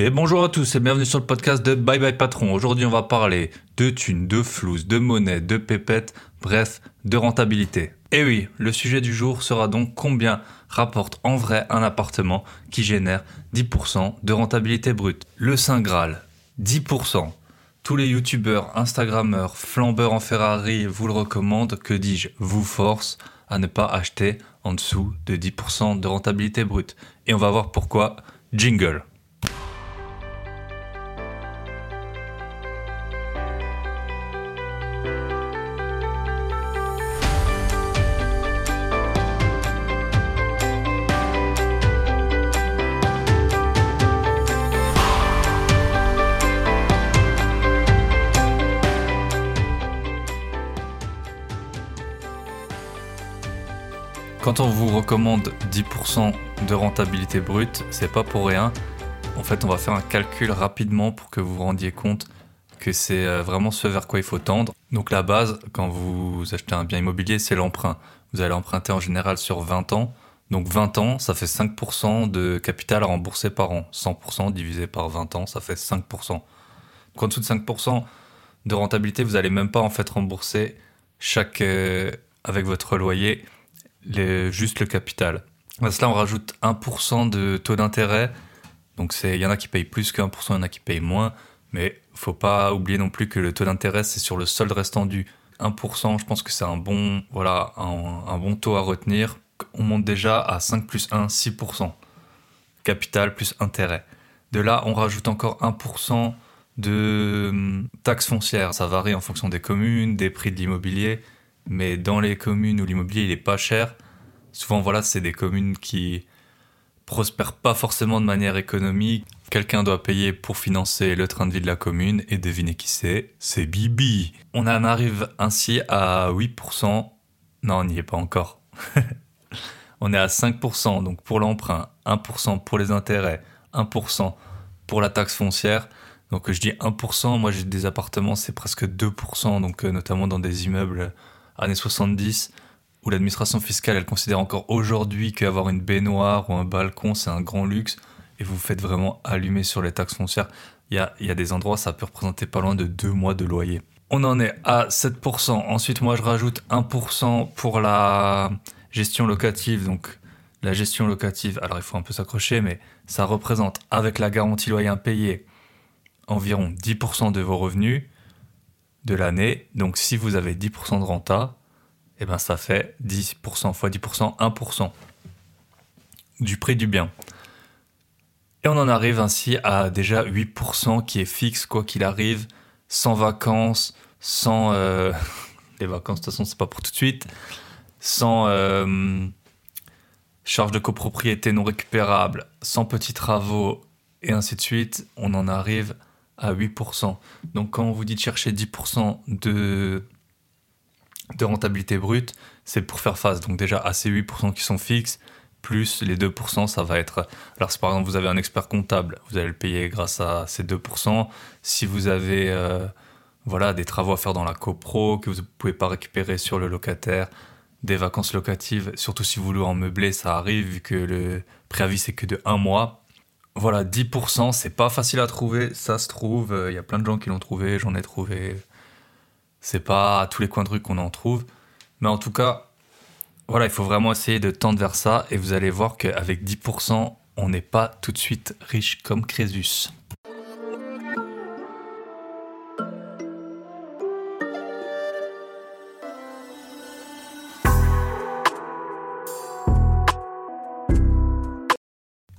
Et bonjour à tous et bienvenue sur le podcast de Bye Bye Patron. Aujourd'hui, on va parler de thunes, de flouze, de monnaie, de pépettes, bref, de rentabilité. Et oui, le sujet du jour sera donc combien rapporte en vrai un appartement qui génère 10% de rentabilité brute. Le Saint Graal, 10%. Tous les youtubeurs, instagrammeurs, flambeurs en Ferrari vous le recommandent, que dis-je, vous force à ne pas acheter en dessous de 10% de rentabilité brute. Et on va voir pourquoi. Jingle. Quand on vous recommande 10% de rentabilité brute, c'est pas pour rien. En fait, on va faire un calcul rapidement pour que vous vous rendiez compte que c'est euh, vraiment ce vers quoi il faut tendre. Donc la base, quand vous achetez un bien immobilier, c'est l'emprunt. Vous allez emprunter en général sur 20 ans. Donc 20 ans, ça fait 5% de capital à rembourser par an. 100% divisé par 20 ans, ça fait 5%. Donc en dessous de 5% de rentabilité, vous n'allez même pas en fait rembourser chaque euh, avec votre loyer juste le capital. À cela, on rajoute 1% de taux d'intérêt. Donc, il y en a qui payent plus que 1%, il y en a qui payent moins. Mais faut pas oublier non plus que le taux d'intérêt, c'est sur le solde restant du 1%. Je pense que c'est un bon, voilà, un, bon taux à retenir. On monte déjà à 5 plus 1, 6%. Capital plus intérêt. De là, on rajoute encore 1% de hum, taxes foncières. Ça varie en fonction des communes, des prix de l'immobilier mais dans les communes où l'immobilier il est pas cher, souvent voilà, c'est des communes qui prospèrent pas forcément de manière économique. Quelqu'un doit payer pour financer le train de vie de la commune et devinez qui c'est C'est Bibi. On en arrive ainsi à 8%. Non, on n'y est pas encore. on est à 5% donc pour l'emprunt, 1% pour les intérêts, 1% pour la taxe foncière. Donc je dis 1%, moi j'ai des appartements, c'est presque 2%, donc euh, notamment dans des immeubles années 70, où l'administration fiscale, elle considère encore aujourd'hui qu'avoir une baignoire ou un balcon, c'est un grand luxe, et vous vous faites vraiment allumer sur les taxes foncières. Il y a, y a des endroits, ça peut représenter pas loin de deux mois de loyer. On en est à 7%. Ensuite, moi, je rajoute 1% pour la gestion locative. Donc, la gestion locative, alors il faut un peu s'accrocher, mais ça représente, avec la garantie loyer impayé, environ 10% de vos revenus de l'année. Donc si vous avez 10% de renta, eh ben ça fait 10% x 10%, 1% du prix du bien. Et on en arrive ainsi à déjà 8% qui est fixe quoi qu'il arrive, sans vacances, sans... Euh, les vacances de toute façon c'est pas pour tout de suite, sans euh, charge de copropriété non récupérable, sans petits travaux et ainsi de suite, on en arrive à 8%. Donc quand on vous dit de chercher 10% de, de rentabilité brute, c'est pour faire face. Donc déjà à ces 8% qui sont fixes, plus les 2%, ça va être... Alors si par exemple vous avez un expert comptable, vous allez le payer grâce à ces 2%. Si vous avez euh, voilà, des travaux à faire dans la copro que vous ne pouvez pas récupérer sur le locataire, des vacances locatives, surtout si vous louez en meublé, ça arrive vu que le préavis c'est que de un mois voilà, 10%, c'est pas facile à trouver, ça se trouve, il euh, y a plein de gens qui l'ont trouvé, j'en ai trouvé. C'est pas à tous les coins de rue qu'on en trouve. Mais en tout cas, voilà, il faut vraiment essayer de tendre vers ça et vous allez voir qu'avec 10%, on n'est pas tout de suite riche comme Crésus.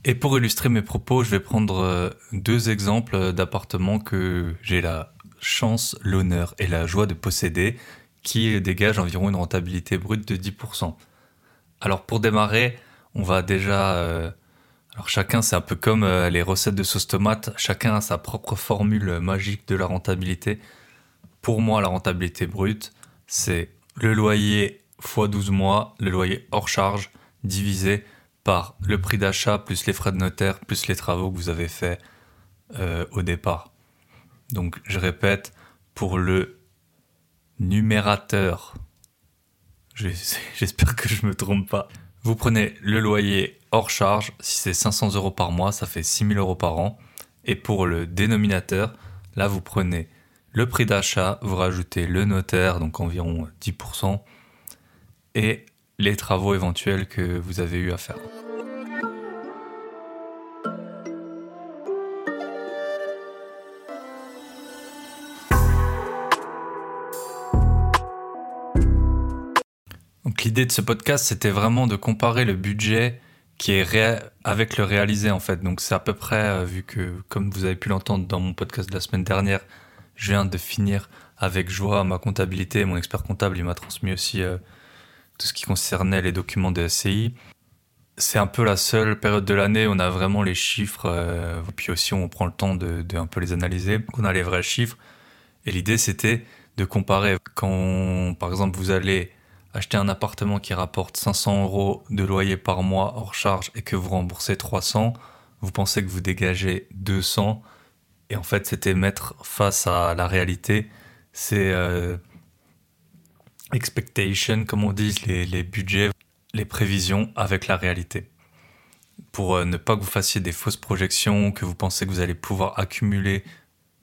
Et pour illustrer mes propos, je vais prendre euh, deux exemples d'appartements que j'ai la chance, l'honneur et la joie de posséder, qui dégagent environ une rentabilité brute de 10%. Alors pour démarrer, on va déjà... Euh, alors chacun, c'est un peu comme euh, les recettes de sauce tomate, chacun a sa propre formule magique de la rentabilité. Pour moi, la rentabilité brute, c'est le loyer x 12 mois, le loyer hors charge, divisé par le prix d'achat plus les frais de notaire plus les travaux que vous avez faits euh, au départ. Donc je répète, pour le numérateur, j'espère que je me trompe pas, vous prenez le loyer hors charge, si c'est 500 euros par mois, ça fait 6000 euros par an. Et pour le dénominateur, là vous prenez le prix d'achat, vous rajoutez le notaire, donc environ 10%, et les travaux éventuels que vous avez eu à faire. L'idée de ce podcast, c'était vraiment de comparer le budget qui est avec le réalisé en fait. Donc c'est à peu près, euh, vu que comme vous avez pu l'entendre dans mon podcast de la semaine dernière, je viens de finir avec joie ma comptabilité. Mon expert comptable, il m'a transmis aussi euh, tout ce qui concernait les documents de SCI. C'est un peu la seule période de l'année où on a vraiment les chiffres, euh, puis aussi on prend le temps de, un peu les analyser. Donc on a les vrais chiffres. Et l'idée c'était de comparer quand, par exemple, vous allez acheter un appartement qui rapporte 500 euros de loyer par mois hors charge et que vous remboursez 300, vous pensez que vous dégagez 200 et en fait c'était mettre face à la réalité, c'est euh, expectation comme on dit, les, budgets, les prévisions avec la réalité. Pour euh, ne pas que vous fassiez des fausses projections, que vous pensez que vous allez pouvoir accumuler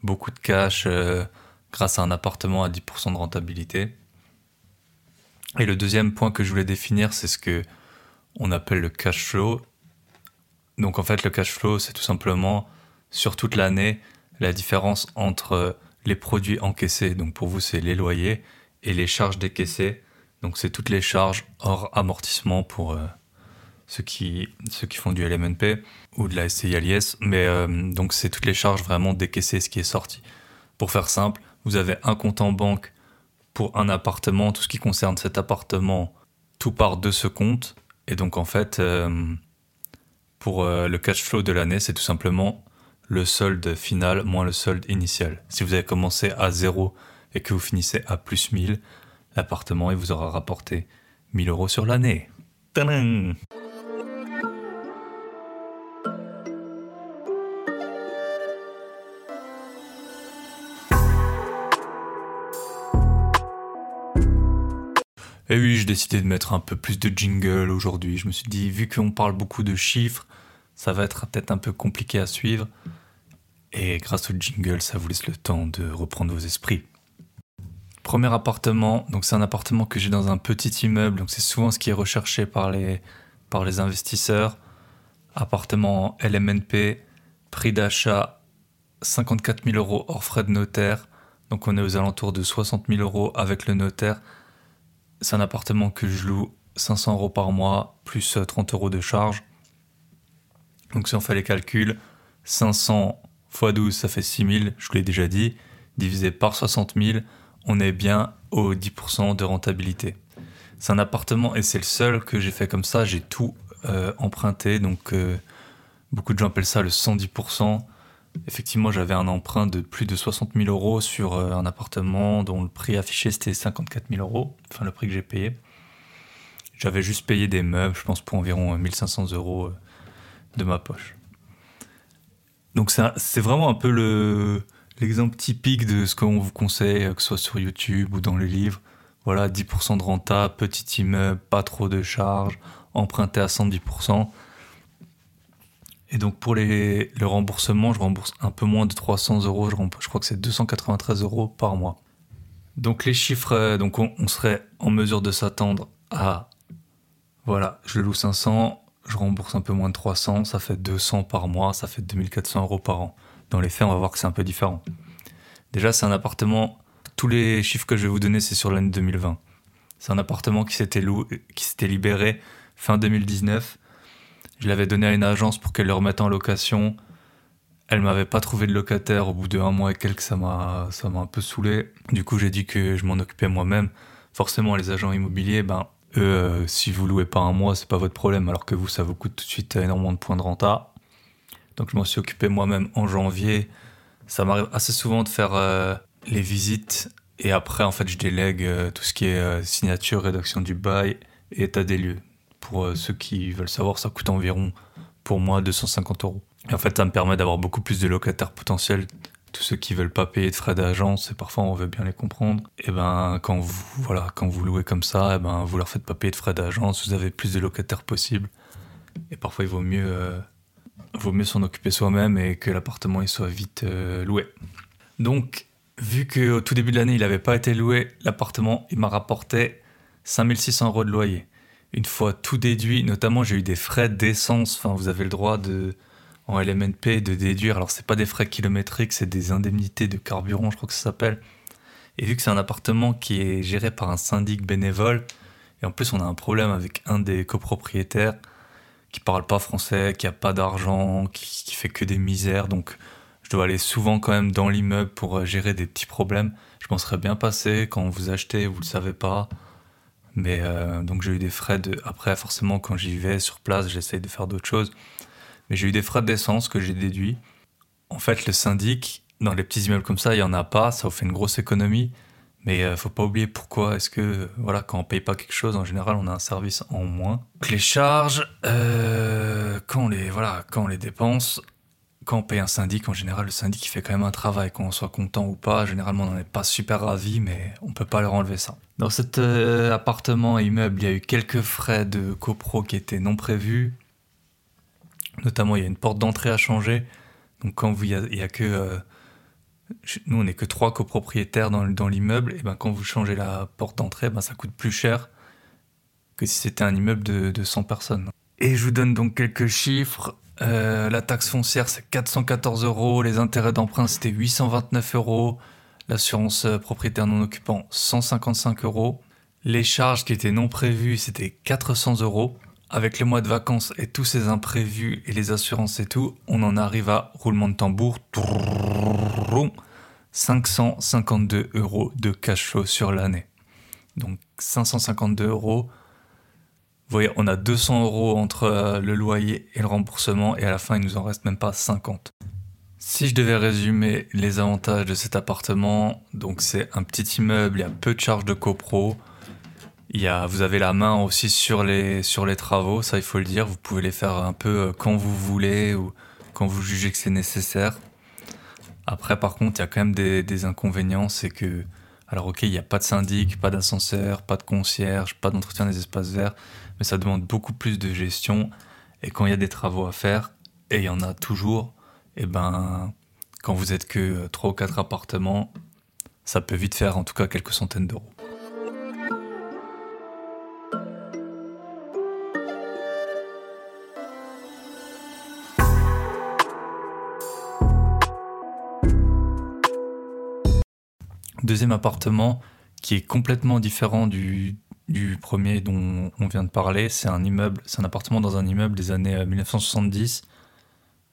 beaucoup de cash euh, grâce à un appartement à 10% de rentabilité. Et le deuxième point que je voulais définir, c'est ce que on appelle le cash flow. Donc en fait, le cash flow, c'est tout simplement sur toute l'année la différence entre les produits encaissés, donc pour vous c'est les loyers, et les charges décaissées, donc c'est toutes les charges hors amortissement pour euh, ceux, qui, ceux qui font du LMNP ou de la SCI mais euh, donc c'est toutes les charges vraiment décaissées, ce qui est sorti. Pour faire simple, vous avez un compte en banque pour un appartement, tout ce qui concerne cet appartement, tout part de ce compte. Et donc en fait, euh, pour le cash flow de l'année, c'est tout simplement le solde final moins le solde initial. Si vous avez commencé à zéro et que vous finissez à plus 1000, l'appartement vous aura rapporté 1000 euros sur l'année. Et oui, j'ai décidé de mettre un peu plus de jingle aujourd'hui. Je me suis dit, vu qu'on parle beaucoup de chiffres, ça va être peut-être un peu compliqué à suivre. Et grâce au jingle, ça vous laisse le temps de reprendre vos esprits. Premier appartement, donc c'est un appartement que j'ai dans un petit immeuble, donc c'est souvent ce qui est recherché par les, investisseurs. Appartement LMNP, prix d'achat 54 000 euros hors frais de notaire, donc on est aux alentours de 60 000 euros avec le notaire c'est un appartement que je loue 500 euros par mois, plus 30 euh, euros de charge. Donc si on fait les calculs, 500 x 12, ça fait 6000, je vous l'ai déjà dit, divisé par 60 000, on est bien au 10% de rentabilité. C'est un appartement et c'est le seul que j'ai fait comme ça, j'ai tout euh, emprunté, donc euh, beaucoup de gens appellent ça le 110% effectivement, j'avais un emprunt de plus de 60 000 euros sur euh, un appartement dont le prix affiché c'était 54 000 euros, enfin le prix que j'ai payé. J'avais juste payé des meubles, je pense pour environ 1500 euh, euros de ma poche. Donc c'est vraiment un peu l'exemple typique de ce qu'on vous conseille, que ce soit sur YouTube ou dans les livres. Voilà, 10% de renta, petit immeuble, pas trop de charges, emprunté à 110%. Et donc pour le remboursement, je rembourse un peu moins de 300 euros. Je, crois que c'est 293 euros par mois. Donc les chiffres, euh, donc on, serait en mesure de s'attendre à, voilà, je loue 500, je rembourse un peu moins de 300, ça fait 200 par mois, ça fait 2400 euros par an. Dans les faits, on va voir que c'est un peu différent. Déjà, c'est un appartement. Tous les chiffres que je vais vous donner, c'est sur l'année 2020. C'est un appartement qui s'était qui s'était libéré fin 2019 je l'avais donné à une agence pour qu'elle le remette en location. Elle m'avait pas trouvé de locataire au bout de un mois et quelques, ça m'a, un peu saoulé. Du coup, j'ai dit que je m'en occupais moi-même. Forcément, les agents immobiliers, ben, eux, euh, si vous louez pas un mois, c'est pas votre problème, alors que vous, ça vous coûte tout de suite énormément de points de renta. Donc, je m'en suis occupé moi-même en janvier. Ça m'arrive assez souvent de faire euh, les visites et après, en fait, je délègue euh, tout ce qui est signature, rédaction du bail et état des lieux. Pour euh, ceux qui veulent savoir, ça coûte environ, pour moi, 250 euros. Et en fait, ça me permet d'avoir beaucoup plus de locataires potentiels. Tous ceux qui veulent pas payer de frais d'agence, et parfois on veut bien les comprendre, et ben quand vous voilà quand vous louez comme ça, et ben vous leur faites pas payer de frais d'agence, vous avez plus de locataires possibles. Et parfois il vaut mieux euh, vaut mieux s'en occuper soi-même et que l'appartement soit vite euh, loué. Donc, vu qu'au tout début de l'année, il n'avait pas été loué, l'appartement, il m'a rapporté 5600 euros de loyer. Une fois tout déduit, notamment j'ai eu des frais d'essence, enfin vous avez le droit de en LMNP de déduire, alors c'est pas des frais kilométriques, c'est des indemnités de carburant, je crois que ça s'appelle. Et vu que c'est un appartement qui est géré par un syndic bénévole, et en plus on a un problème avec un des copropriétaires qui parle pas français, qui a pas d'argent, qui, qui fait que des misères, donc je dois aller souvent quand même dans l'immeuble pour euh, gérer des petits problèmes. Je m'en serais bien passé quand vous achetez, vous le savez pas. Mais euh, donc j'ai eu des frais de. Après, forcément, quand j'y vais sur place, j'essaye de faire d'autres choses. Mais j'ai eu des frais d'essence que j'ai déduits. En fait, le syndic, dans les petits immeubles comme ça, il y en a pas. Ça vous fait une grosse économie. Mais euh, faut pas oublier pourquoi. Est-ce que, voilà, quand on paye pas quelque chose, en général, on a un service en moins. Donc, les charges, euh, quand on les, voilà, quand on les dépense, quand on paye un syndic, en général, le syndic fait quand même un travail, qu'on soit content ou pas. Généralement, on n'en est pas super ravi, mais on peut pas leur enlever ça. Dans cet euh, appartement immeuble, il y a eu quelques frais de copro qui étaient non prévus. Notamment, il y a une porte d'entrée à changer. Donc, quand il y y a que euh, nous, on n'est que trois copropriétaires dans, l'immeuble, et ben quand vous changez la porte d'entrée, ben ça coûte plus cher que si c'était un immeuble de, de 100 personnes. Et je vous donne donc quelques chiffres. Euh, la taxe foncière, c'est 414 euros. Les intérêts d'emprunt, c'était 829 euros. L'assurance euh, propriétaire non occupant, 155 euros. Les charges qui étaient non prévues, c'était 400 euros. Avec les mois de vacances et tous ces imprévus et les assurances et tout, on en arrive à roulement de tambour. 552 euros de cash flow sur l'année. Donc 552 euros vous voyez, on a 200 euros entre euh, le loyer et le remboursement, et à la fin, il nous en reste même pas 50. Si je devais résumer les avantages de cet appartement, donc c'est un petit immeuble, il y a peu de charges de copro, il y a, vous avez la main aussi sur les, travaux, ça il faut le dire, vous pouvez les faire un peu euh, quand vous voulez ou quand vous jugez que c'est nécessaire. Après, par contre, il y a quand même des, inconvénients, c'est que, alors ok, il n'y a pas de syndic, pas d'ascenseur, pas de concierge, pas d'entretien des espaces verts, mais ça demande beaucoup plus de gestion. Et quand il y a des travaux à faire, et il y en a toujours, et ben, quand vous êtes que 3 ou 4 appartements, ça peut vite faire en tout cas quelques centaines d'euros. Deuxième appartement qui est complètement différent du, premier dont on vient de parler, c'est un immeuble, c'est un appartement dans un immeuble des années 1970. Euh,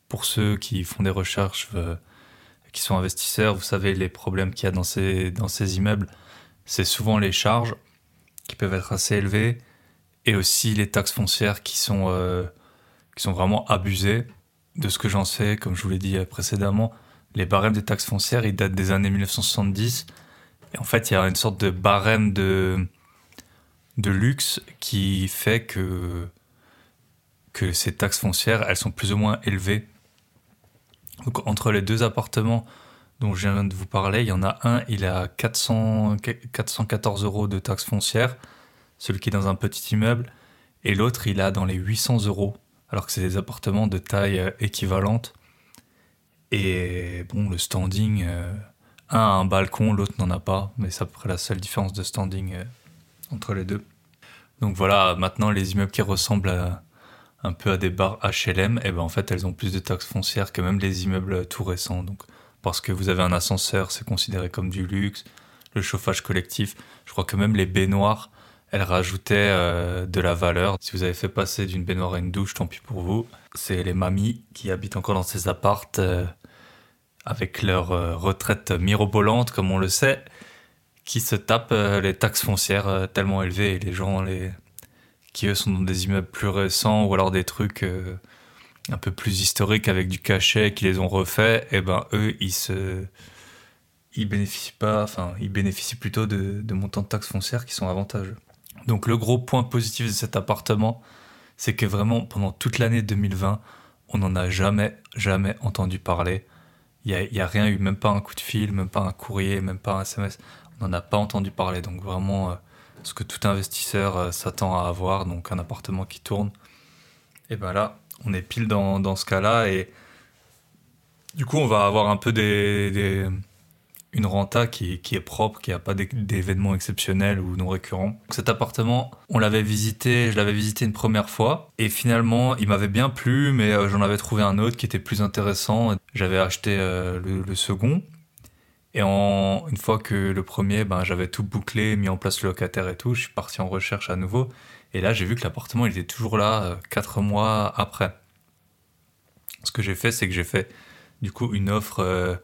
Pour ceux qui font des recherches, euh, qui sont investisseurs, vous savez les problèmes qu'il y a dans ces, dans ces immeubles, c'est souvent les charges qui peuvent être assez élevées et aussi les taxes foncières qui sont, euh, qui sont vraiment abusées. De ce que j'en sais, comme je vous l'ai dit précédemment, les barèmes des taxes foncières, ils datent des années 1970. En fait, il y a une sorte de barème de, de luxe qui fait que, que ces taxes foncières, elles sont plus ou moins élevées. Donc entre les deux appartements dont je viens de vous parler, il y en a un, il a 400, 414 euros de taxes foncières, celui qui est dans un petit immeuble, et l'autre, il a dans les 800 euros, alors que c'est des appartements de taille euh, équivalente. Et bon, le standing, euh, un a un balcon, l'autre n'en a pas, mais c'est à peu près la seule différence de standing euh, entre les deux. Donc voilà, maintenant les immeubles qui ressemblent un peu à des bars HLM, et ben en fait elles ont plus de taxes foncières que même les immeubles tout récents. Donc parce que vous avez un ascenseur, c'est considéré comme du luxe. Le chauffage collectif, je crois que même les baignoires, elles rajoutaient euh, de la valeur. Si vous avez fait passer d'une baignoire à une douche, tant pis pour vous. C'est les mamies qui habitent encore dans ces appartes euh, avec leur euh, retraite mirobolante, comme on le sait, qui se tapent euh, les taxes foncières euh, tellement élevées et les gens les qui eux sont dans des immeubles plus récents ou alors des trucs un peu plus historiques avec du cachet qui les ont refaits et ben eux ils se ils bénéficient pas enfin ils bénéficient plutôt de, de montants de taxes foncières qui sont avantageux. Donc le gros point positif de cet appartement c'est que vraiment pendant toute l'année 2020 on n'en a jamais jamais entendu parler il y a, a rien eu même pas un coup de fil même pas un courrier même pas un SMS on n'en a pas entendu parler. Donc vraiment, euh, ce que tout investisseur euh, s'attend à avoir, donc un appartement qui tourne. Et ben là, on est pile dans, dans ce cas-là et du coup, on va avoir un peu des, une renta qui, qui, est propre, qui n'a pas d'événements exceptionnels ou non récurrents. Cet appartement, on l'avait visité, je l'avais visité une première fois et finalement, il m'avait bien plu, mais euh, j'en avais trouvé un autre qui était plus intéressant. J'avais acheté euh, le, second et en, une fois que le premier, ben, j'avais tout bouclé, mis en place le locataire et tout, je suis parti en recherche à nouveau. Et là, j'ai vu que l'appartement, il était toujours là 4 euh, mois après. Ce que j'ai fait, c'est que j'ai fait du coup une offre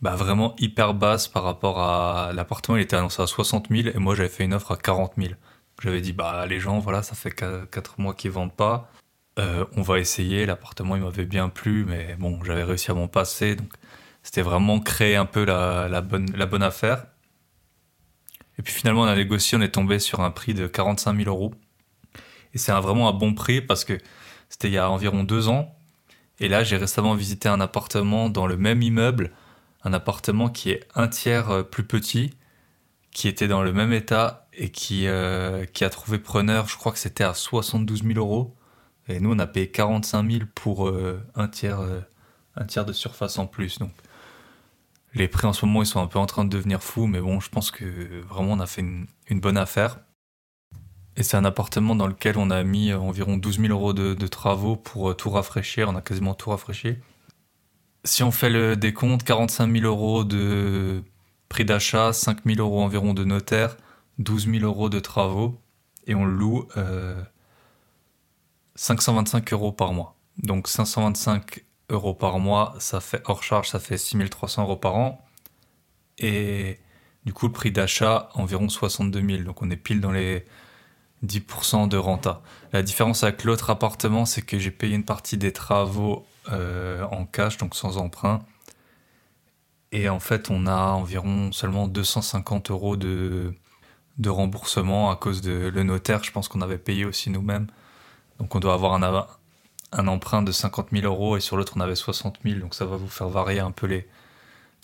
bah, vraiment hyper basse par rapport à l'appartement. Il était annoncé à 60 000 et moi j'avais fait une offre à 40 000. J'avais dit bah les gens voilà ça fait 4 mois qu'ils vendent pas. Euh, on va essayer. L'appartement il m'avait bien plu mais bon j'avais réussi à m'en passer donc c'était vraiment créer un peu la, bonne, la bonne affaire. Et puis finalement on a négocié, on est tombé sur un prix de 45 000 euros. Et c'est vraiment un bon prix parce que c'était il y a environ deux ans. Et là, j'ai récemment visité un appartement dans le même immeuble, un appartement qui est un tiers euh, plus petit, qui était dans le même état et qui, euh, qui a trouvé preneur, je crois que c'était à 72 000 euros. Et nous, on a payé 45 000 pour euh, un, tiers, un tiers de surface en plus. Donc, les prix en ce moment, ils sont un peu en train de devenir fous, mais bon, je pense que vraiment, on a fait une, une bonne affaire. Et c'est un appartement dans lequel on a mis environ 12 000 euros de, travaux pour tout rafraîchir. On a quasiment tout rafraîchi. Si on fait le décompte, 45 000 euros de prix d'achat, 5 000 euros environ de notaire, 12 000 euros de travaux, et on loue 525 euh, euros par mois. Donc 525 euros par mois, ça fait hors charge, ça fait 6 300 euros par an. Et du coup, le prix d'achat, environ 62 000. Donc on est pile dans les 10% de renta. La différence avec l'autre appartement, c'est que j'ai payé une partie des travaux euh, en cash, donc sans emprunt. Et en fait, on a environ seulement 250 euros de, de remboursement à cause de le notaire. Je pense qu'on avait payé aussi nous-mêmes. Donc on doit avoir un, un emprunt de 50 000 euros et sur l'autre on avait 60 000. Donc ça va vous faire varier un peu les,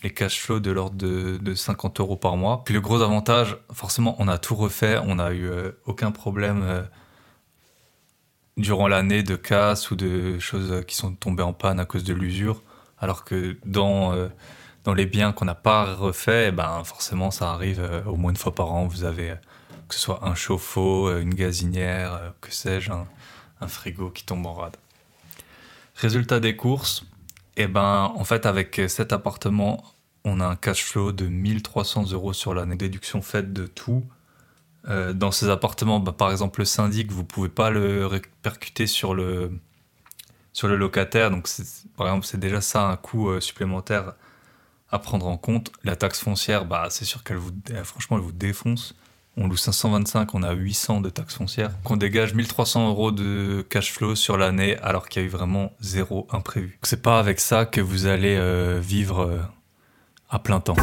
les cash flows de l'ordre de, 50 euros par mois. Puis le gros avantage, forcément, on a tout refait, on n'a eu euh, aucun problème euh, durant l'année de casse ou de choses qui sont tombées en panne à cause de l'usure. Alors que dans, euh, dans les biens qu'on n'a pas refait, eh ben forcément ça arrive au moins une fois par an. Vous avez que ce soit un chauffe-eau, une gazinière, que sais-je, un, un frigo qui tombe en rade. Résultat des courses, et eh ben en fait avec cet appartement on a un cash flow de 1300 euros sur l'année. Déduction faite de tout. Euh, dans ces appartements, bah, par exemple, le syndic, vous pouvez pas le répercuter sur le, sur le locataire. Donc, par exemple, c'est déjà ça un coût euh, supplémentaire à prendre en compte. La taxe foncière, bah, c'est sûr qu'elle vous, franchement, elle vous défonce. On loue 525, on a 800 de taxes foncières. On dégage 1300 euros de cash flow sur l'année alors qu'il y a eu vraiment zéro imprévu. C'est pas avec ça que vous allez euh, vivre à plein temps.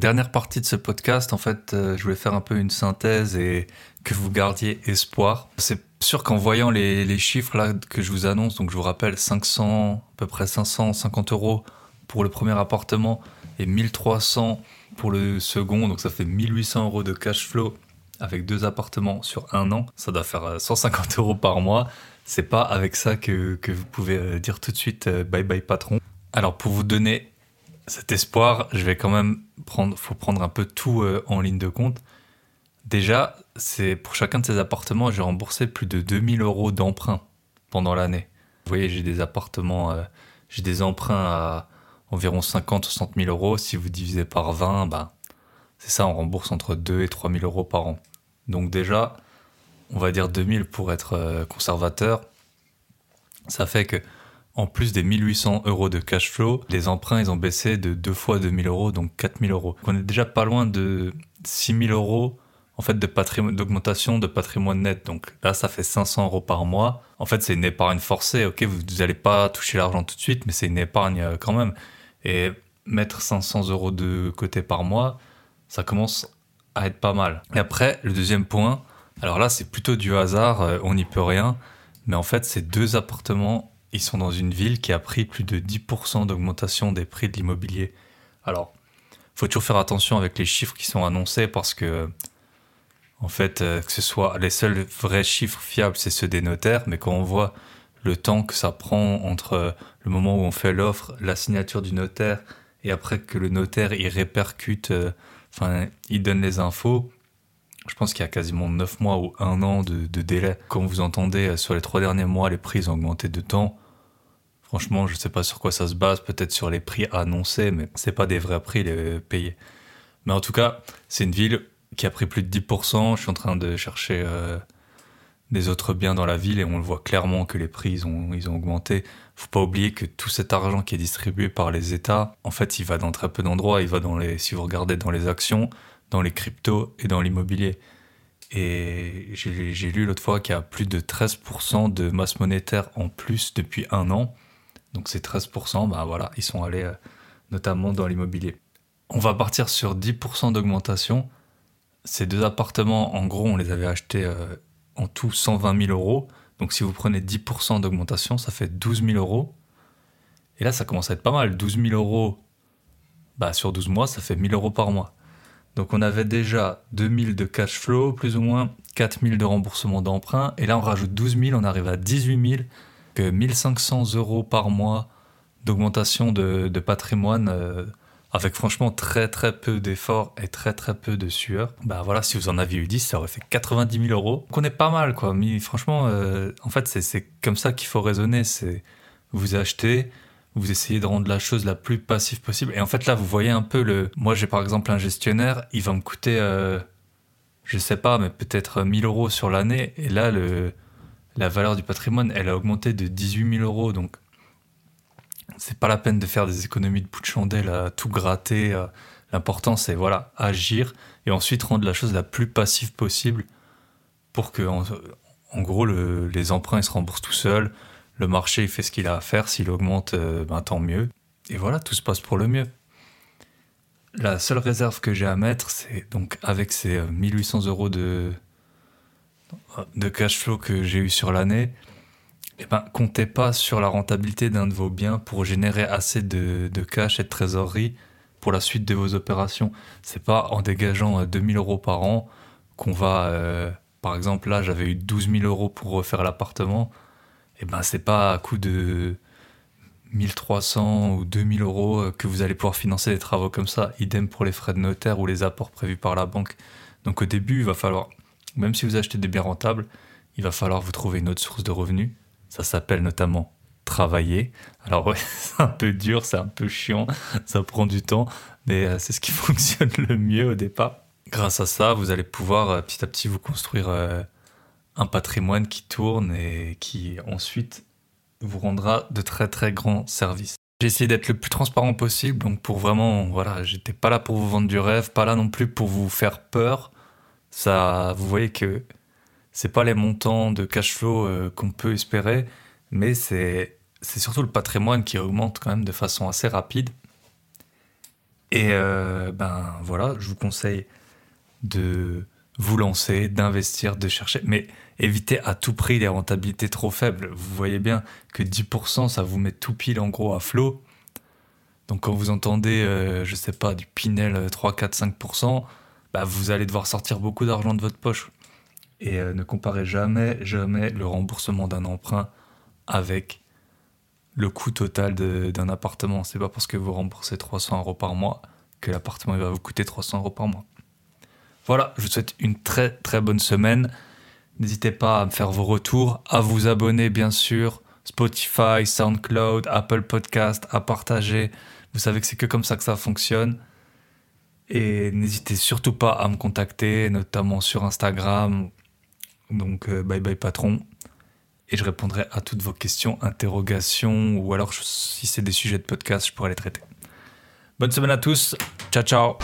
Dernière partie de ce podcast, en fait, euh, je voulais faire un peu une synthèse et que vous gardiez espoir. C'est sûr qu'en voyant les, chiffres là que je vous annonce, donc je vous rappelle 500, à peu près 550 euros pour le premier appartement et 1300 pour le second, donc ça fait 1800 euros de cash flow avec deux appartements sur un an, ça doit faire 150 euh, euros par mois. C'est pas avec ça que, que, vous pouvez euh, dire tout de suite bye bye patron. Alors pour vous donner cet espoir, je vais quand même prendre, faut prendre un peu tout en ligne de compte. Déjà, c'est pour chacun de ces appartements, j'ai remboursé plus de 2000 euros d'emprunt pendant l'année. Vous voyez, j'ai des appartements, j'ai des emprunts à environ 50 60 000 euros. Si vous divisez par 20, bah, c'est ça, on rembourse entre 2 et 3 000 euros par an. Donc déjà, on va dire 2000 pour être euh, conservateur. Ça fait que en plus des 1800 euros de cash flow, les emprunts, ils ont baissé de deux fois 2000 euros, donc 4000 euros. on est déjà pas loin de 6000 euros en fait d'augmentation de patrimoine net. Donc là, ça fait 500 euros par mois. En fait, c'est une épargne forcée. Ok, vous n'allez pas toucher l'argent tout de suite, mais c'est une épargne euh, quand même. Et mettre 500 euros de côté par mois, ça commence à être pas mal. Et après, le deuxième point, alors là, c'est plutôt du hasard, euh, on n'y peut rien, mais en fait, ces deux appartements, ils sont dans une ville qui a pris plus de 10% d'augmentation des prix de l'immobilier. Alors, faut toujours faire attention avec les chiffres qui sont annoncés parce que, en fait, euh, que ce soit les seuls vrais chiffres fiables, c'est ceux des notaires, mais quand on voit le temps que ça prend entre le moment où on fait l'offre, la signature du notaire, et après que le notaire il répercute, euh, enfin, il donne les infos, je pense qu'il y a quasiment 9 mois ou un an de, délai. Comme vous entendez, euh, sur les trois derniers mois, les prix ont augmenté de temps. Franchement, je ne sais pas sur quoi ça se base, peut-être sur les prix annoncés, mais c'est pas des vrais prix les payés. Mais en tout cas, c'est une ville qui a pris plus de 10%. Je suis en train de chercher euh, des autres biens dans la ville et on le voit clairement que les prix ont, ils ont augmenté. Faut pas oublier que tout cet argent qui est distribué par les États, en fait, il va dans très peu d'endroits. Il va dans les, si vous regardez dans les actions, dans les cryptos et dans l'immobilier. Et j'ai lu l'autre fois qu'il y a plus de 13% de masse monétaire en plus depuis un an. Donc ces 13%, bah voilà, ils sont allés euh, notamment dans l'immobilier. On va partir sur 10% d'augmentation. Ces deux appartements, en gros, on les avait achetés euh, en tout 120 000 euros. Donc si vous prenez 10% d'augmentation, ça fait 12 000 euros. Et là, ça commence à être pas mal. 12 000 euros bah, sur 12 mois, ça fait 1000 euros par mois. Donc on avait déjà 2000 de cash flow, plus ou moins 4000 de remboursement d'emprunt, et là on rajoute 12 000, on arrive à 18 000, que 1500 euros par mois d'augmentation de, patrimoine, euh, avec franchement très très peu d'efforts et très très peu de sueur. Bah voilà, si vous en aviez eu 10, ça aurait fait 90 000 euros. Donc on est pas mal quoi, mais franchement, euh, en fait c'est comme ça qu'il faut raisonner, c'est vous achetez, vous essayez de rendre la chose la plus passive possible. Et en fait, là, vous voyez un peu le. Moi, j'ai par exemple un gestionnaire, il va me coûter, euh, je sais pas, mais peut-être 1000 euros sur l'année. Et là, le, la valeur du patrimoine, elle a augmenté de 18 000 euros. Donc, c'est pas la peine de faire des économies de bout de chandelle à tout gratter. L'important, c'est voilà, agir et ensuite rendre la chose la plus passive possible pour que, en, gros, les emprunts se remboursent tout seuls le marché fait ce qu'il a à faire, s'il augmente, euh, ben, tant mieux. Et voilà, tout se passe pour le mieux. La seule réserve que j'ai à mettre, c'est donc avec ces 1800 euh, euros de, de cash flow que j'ai eu sur l'année, eh ben, comptez pas sur la rentabilité d'un de vos biens pour générer assez de, cash et de trésorerie pour la suite de vos opérations. C'est pas en dégageant 2000 euh, euros par an qu'on va, par exemple, là, j'avais eu 12 000 euros pour refaire l'appartement et eh ben c'est pas à coût de 1300 ou 2000 euros euh, que vous allez pouvoir financer des travaux comme ça. Idem pour les frais de notaire ou les apports prévus par la banque. Donc au début, il va falloir, même si vous achetez des biens rentables, il va falloir vous trouver une autre source de revenus. Ça s'appelle notamment travailler. Alors ouais, c'est un peu dur, c'est un peu chiant, ça prend du temps, mais euh, c'est ce qui fonctionne le mieux au départ. Grâce à ça, vous allez pouvoir euh, petit à petit vous construire un patrimoine qui tourne et qui ensuite vous rendra de très très grands services. J'ai essayé d'être le plus transparent possible, donc pour vraiment, voilà, j'étais pas là pour vous vendre du rêve, pas là non plus pour vous faire peur. Ça, vous voyez que c'est pas les montants de cash flow euh, qu'on peut espérer, mais c'est c'est surtout le patrimoine qui augmente quand même de façon assez rapide. Et euh, ben voilà, je vous conseille de vous lancer, d'investir, de chercher, mais évitez à tout prix les rentabilités trop faibles. Vous voyez bien que 10%, ça vous met tout pile en gros à flot. Donc quand vous entendez, euh, je sais pas, du Pinel 3, 4, 5%, bah, vous allez devoir sortir beaucoup d'argent de votre poche. Et euh, ne comparez jamais, jamais le remboursement d'un emprunt avec le coût total d'un appartement. C'est pas parce que vous remboursez 300 euros par mois que l'appartement va vous coûter 300 euros par mois. Voilà, je vous souhaite une très très bonne semaine. N'hésitez pas à me faire vos retours, à vous abonner bien sûr, Spotify, SoundCloud, Apple Podcast, à partager. Vous savez que c'est que comme ça que ça fonctionne. Et n'hésitez surtout pas à me contacter, notamment sur Instagram. Donc euh, bye bye patron. Et je répondrai à toutes vos questions, interrogations, ou alors si c'est des sujets de podcast, je pourrai les traiter. Bonne semaine à tous. Ciao ciao.